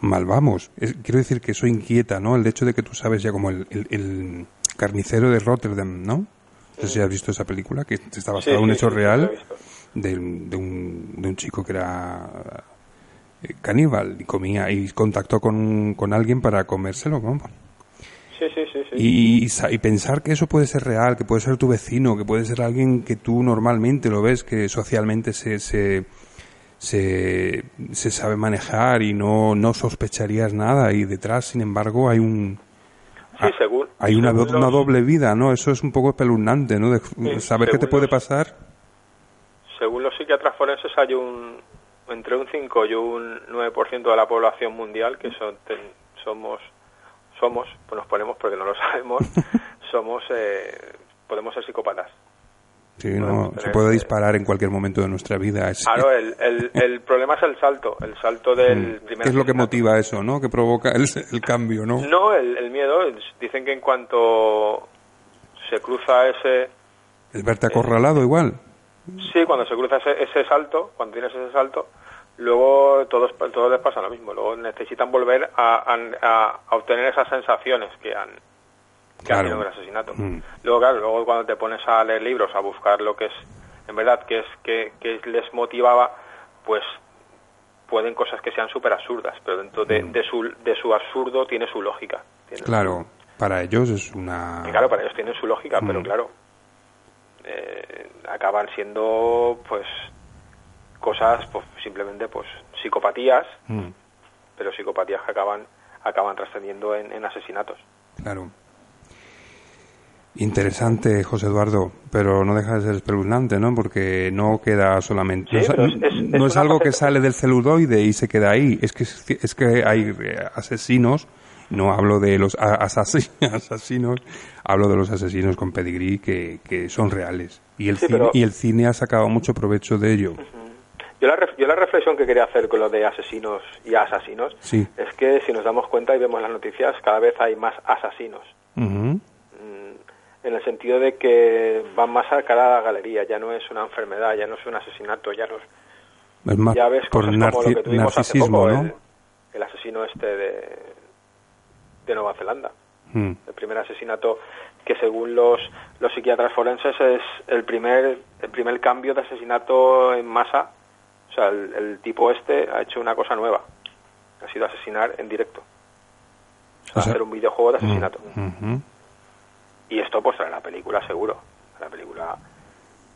mal vamos. Es- quiero decir que eso inquieta, ¿no? El hecho de que tú sabes ya como el, el- el carnicero de Rotterdam, ¿no? No sé si has visto esa película, que está basada en un hecho sí, sí, lo real de, un- de un, de un chico que era eh, caníbal y comía y contactó con, con alguien para comérselo, vamos. Sí, sí, sí, sí. Y, y sa- y pensar que eso puede ser real, que puede ser tu vecino, que puede ser alguien que tú normalmente lo ves, que socialmente se, se, se, se sabe manejar y no, no sospecharías nada y detrás, sin embargo, hay un... Sí, según- Hay una, según una los- doble vida, ¿no? Eso es un poco espeluznante, ¿no? De Sí, saber qué te puede los- pasar. Según los psiquiatras forenses hay un entre un 5 y un 9% de la población mundial que son, ten- somos somos, pues nos ponemos porque no lo sabemos, somos eh, podemos ser psicópatas. Sí, no, se puede eh, disparar en cualquier momento de nuestra vida. Claro, el, el, el problema es el salto, el salto del primer Mm. ¿Qué es lo que motiva eso, no? Que provoca el, el cambio, ¿no? No, el, el miedo, dicen que en cuanto se cruza ese El verte acorralado igual. Sí, cuando se cruza ese, ese salto, cuando tienes ese salto, luego todos, todos les pasa lo mismo. Luego necesitan volver a, a- a obtener esas sensaciones que han, que Claro. han tenido en el asesinato. Mm. Luego, claro, luego cuando te pones a leer libros, a buscar lo que es, en verdad, que es que, que les motivaba, pues pueden cosas que sean súper absurdas, pero dentro de, de, su, de su absurdo tiene su lógica. Mm. Claro, para ellos es una... y claro, para ellos tienen su lógica, pero Mm. claro, eh, acaban siendo pues cosas pues simplemente pues psicopatías, Mm, pero psicopatías que acaban acaban trascendiendo en, en asesinatos. claro. Interesante, José Eduardo, pero no deja de ser espeluznante, ¿no? Porque no queda solamente... Sí, no es, pero es- es- no es es una algo que sale del celuloide y se queda ahí. Es que, es que hay eh, asesinos, no hablo de los asesinos, hablo de los asesinos con pedigrí que, que son reales. Y el, Sí, cine, pero- y el cine ha sacado mucho provecho de ello. Yo la, yo la reflexión que quería hacer con lo de asesinos y asesinos Sí. es que si nos damos cuenta y vemos las noticias, cada vez hay más asesinos. Ujú. En el sentido de que van más a cara a la galería, ya no es una enfermedad, ya no es un asesinato, ya no es Es más ya ves por cosas como lo que tuvimos hace poco, ¿no? el, el asesino este de, de Nueva Zelanda. Mm. El primer asesinato que según los, los psiquiatras forenses es el primer, el primer cambio de asesinato en masa. O sea, el, el tipo este ha hecho una cosa nueva. Ha sido asesinar en directo. O sea, O sea- hacer un videojuego de asesinato. Ujú. Y esto pues en la película seguro. En la película...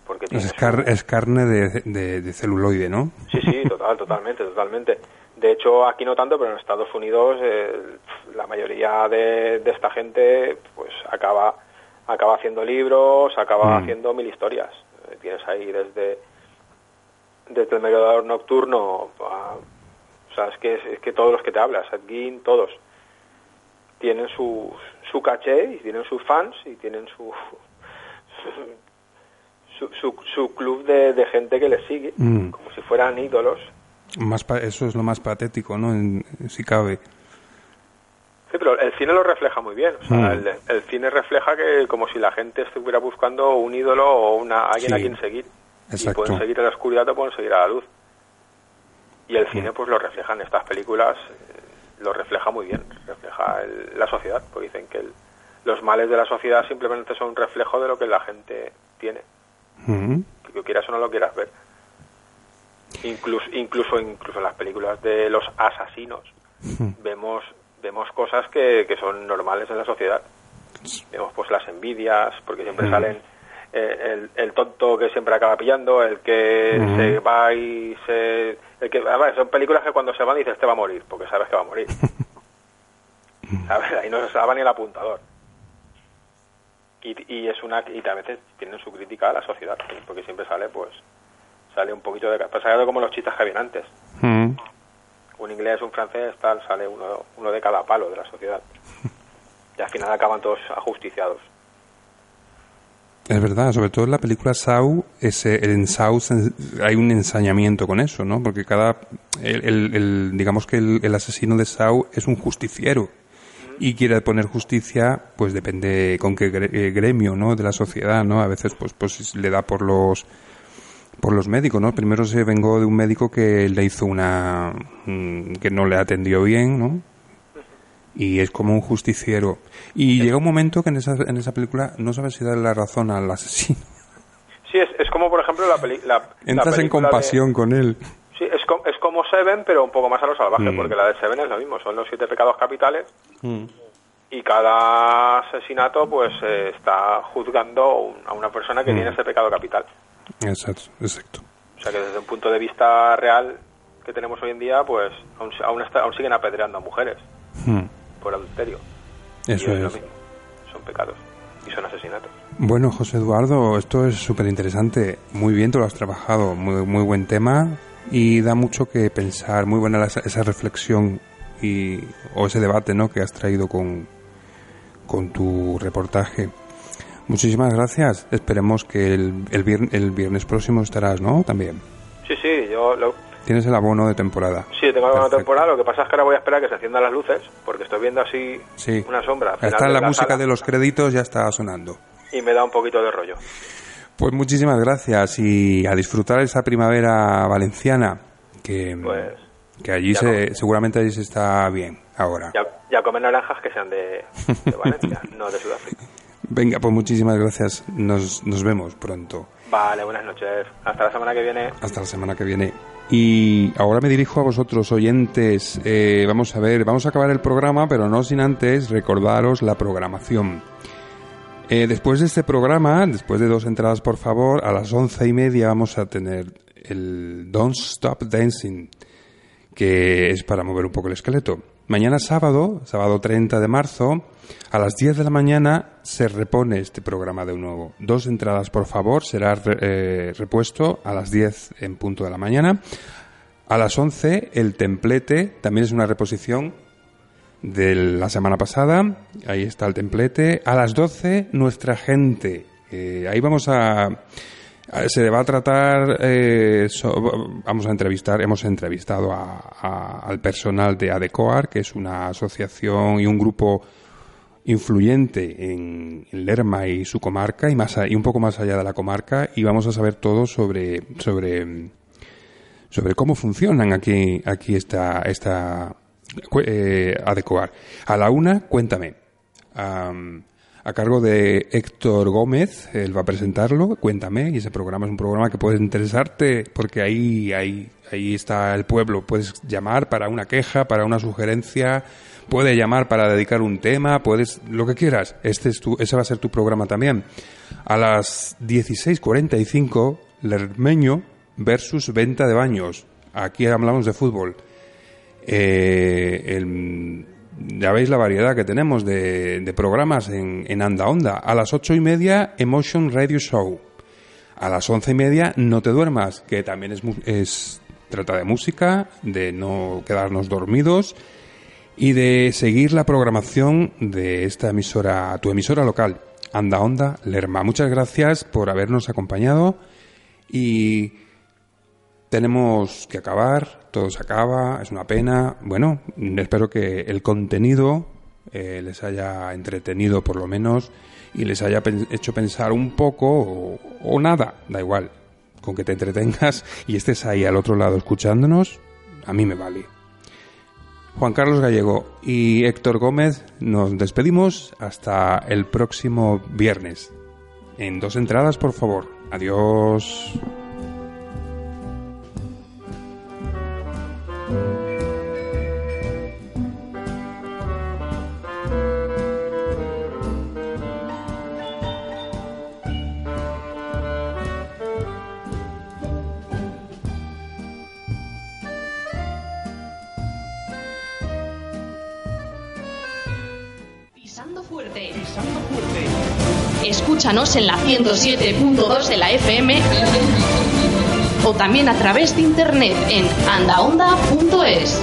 Porque tiene Es, carne de, de- de celuloide, ¿no? Sí, sí, total, totalmente, totalmente. De hecho, aquí no tanto, pero en Estados Unidos eh, la mayoría de, de esta gente pues acaba acaba haciendo libros, acaba Mm. haciendo mil historias. Eh, tienes ahí desde desde el mediador nocturno, a- o sea, es que es que todos los que te hablas, Ed Gein, todos tienen su su caché y tienen sus fans y tienen su su, su, su club de, de gente que les sigue Mm. como si fueran ídolos. Más pa- eso es lo más patético, ¿no? En- si cabe. Sí, pero el cine lo refleja muy bien. O sea, Mm. el, el cine refleja que como si la gente estuviera buscando un ídolo o una alguien a quien seguir. Exacto. Y pueden seguir a la oscuridad o pueden seguir a la luz. Y el cine pues lo refleja en estas películas, eh, lo refleja muy bien, refleja el- la sociedad, porque dicen que el- los males de la sociedad simplemente son un reflejo de lo que la gente tiene, Ujú. que quieras o no lo quieras ver. Incluso, incluso, incluso en las películas de los asesinos vemos vemos cosas que, que son normales en la sociedad. Vemos pues las envidias, porque siempre Mm. salen el, el tonto que siempre acaba pillando, el que se va y se... El que, son películas que cuando se van dices, este va a morir, porque sabes que va a morir. ¿Sabes? Ahí no se salva ni el apuntador. Y, y es una y a veces tienen su crítica a la sociedad, porque siempre sale pues sale un poquito de... Pues sale como los chistes que habían antes un inglés, un francés, tal, sale uno, uno de cada palo de la sociedad. y al final acaban todos ajusticiados. Es verdad, sobre todo en la película Saw, ese, se- hay un ensañamiento con eso, ¿no? Porque cada, el, el- el- digamos que el, el asesino de Saw es un justiciero y quiere poner justicia, pues depende con qué eh, gremio, ¿no? De la sociedad, ¿no? A veces, pues, pues le da por los, por los médicos, ¿no? Primero se vengó de un médico que le hizo una, mm, que no le atendió bien, ¿no? Y es como un justiciero. Y llega un momento que en esa, en esa película no sabes si darle la razón al asesino. Sí, es, es como por ejemplo la, peli- la, la Entras en de- compasión con él. Sí, es, es como Seven, pero un poco más a lo salvaje, Mm. porque la de Seven es lo mismo, son los siete pecados capitales y cada asesinato pues eh, está juzgando un- a una persona que Mm. tiene ese pecado capital. Exacto, exacto. O sea que desde un punto de vista real que tenemos hoy en día, pues aún, aún, está- aún siguen apedreando a mujeres por adulterio. Eso es, es. son pecados y son asesinatos. Bueno, José Eduardo, esto es súper interesante. Muy bien, tú lo has trabajado. Muy, muy buen tema y da mucho que pensar. Muy buena esa reflexión y, o ese debate ¿no? que has traído con, con tu reportaje. Muchísimas gracias. Esperemos que el, el, vier- el viernes próximo estarás, ¿no? También. Sí, sí, yo lo, Tienes el abono de temporada. sí, tengo alguna Perfecto. temporada, lo que pasa es que ahora voy a esperar a que se enciendan las luces, porque estoy viendo así Sí. una sombra. está de la música sala de los créditos, ya está sonando. Y me da un poquito de rollo. Pues muchísimas gracias y a disfrutar esa primavera valenciana que, Pues que allí se, seguramente allí se está bien ahora. ya, ya comer naranjas que sean de, de Valencia, no de Sudáfrica. Venga, pues muchísimas gracias. Nos, nos vemos pronto. Vale, buenas noches. Hasta la semana que viene. Hasta la semana que viene. Y ahora me dirijo a vosotros, oyentes. Eh, vamos a ver, vamos a acabar el programa, pero no sin antes recordaros la programación. Eh, después de este programa, después de dos entradas, por favor, a las once y media vamos a tener el Don't Stop Dancing, que es para mover un poco el esqueleto. Mañana sábado, sábado 30 de marzo, a las 10 de la mañana se repone este programa de nuevo. Dos entradas, por favor, será eh, repuesto a las 10 en punto de la mañana. A las 11, el templete, también es una reposición de la semana pasada. Ahí está el templete. A las 12, nuestra gente. Eh, ahí vamos a. a- Se va a tratar. eh, vamos a entrevistar. Hemos entrevistado a- al personal de ADECOAR, que es una asociación y un grupo influyente en, Lerma y su comarca y, más y un poco más allá de la comarca. Y vamos a saber todo sobre. sobre sobre cómo funcionan aquí, aquí esta, esta eh, adecuar. A la una, cuéntame. Am, a cargo de Héctor Gómez, él va a presentarlo, cuéntame, y ese programa es un programa que puede interesarte porque ahí, ahí, ahí está el pueblo. Puedes llamar para una queja, para una sugerencia, puedes llamar para dedicar un tema, puedes, lo que quieras. Este es tu, ese va a ser tu programa también. A las 16.45, Lermeño versus venta de baños. Aquí hablamos de fútbol. Eh, el- ya veis la variedad que tenemos de, de programas en, Anda Onda. A las ocho y media, Emotion Radio Show. A las once y media, No te duermas, que también es, es trata de música, de no quedarnos dormidos y de seguir la programación de esta emisora, tu emisora local, Anda Onda Lerma. Muchas gracias por habernos acompañado y tenemos que acabar, se acaba, es una pena. Bueno, espero que el contenido eh, les haya entretenido por lo menos y les haya hecho pensar un poco o, o nada, da igual. Con que te entretengas y estés ahí al otro lado escuchándonos, a mí me vale. Juan Carlos Gallego y Héctor Gómez nos despedimos hasta el próximo viernes. En dos entradas, por favor. Adiós. Escúchanos en la 107.2 de la FM o también a través de internet en andaonda.es.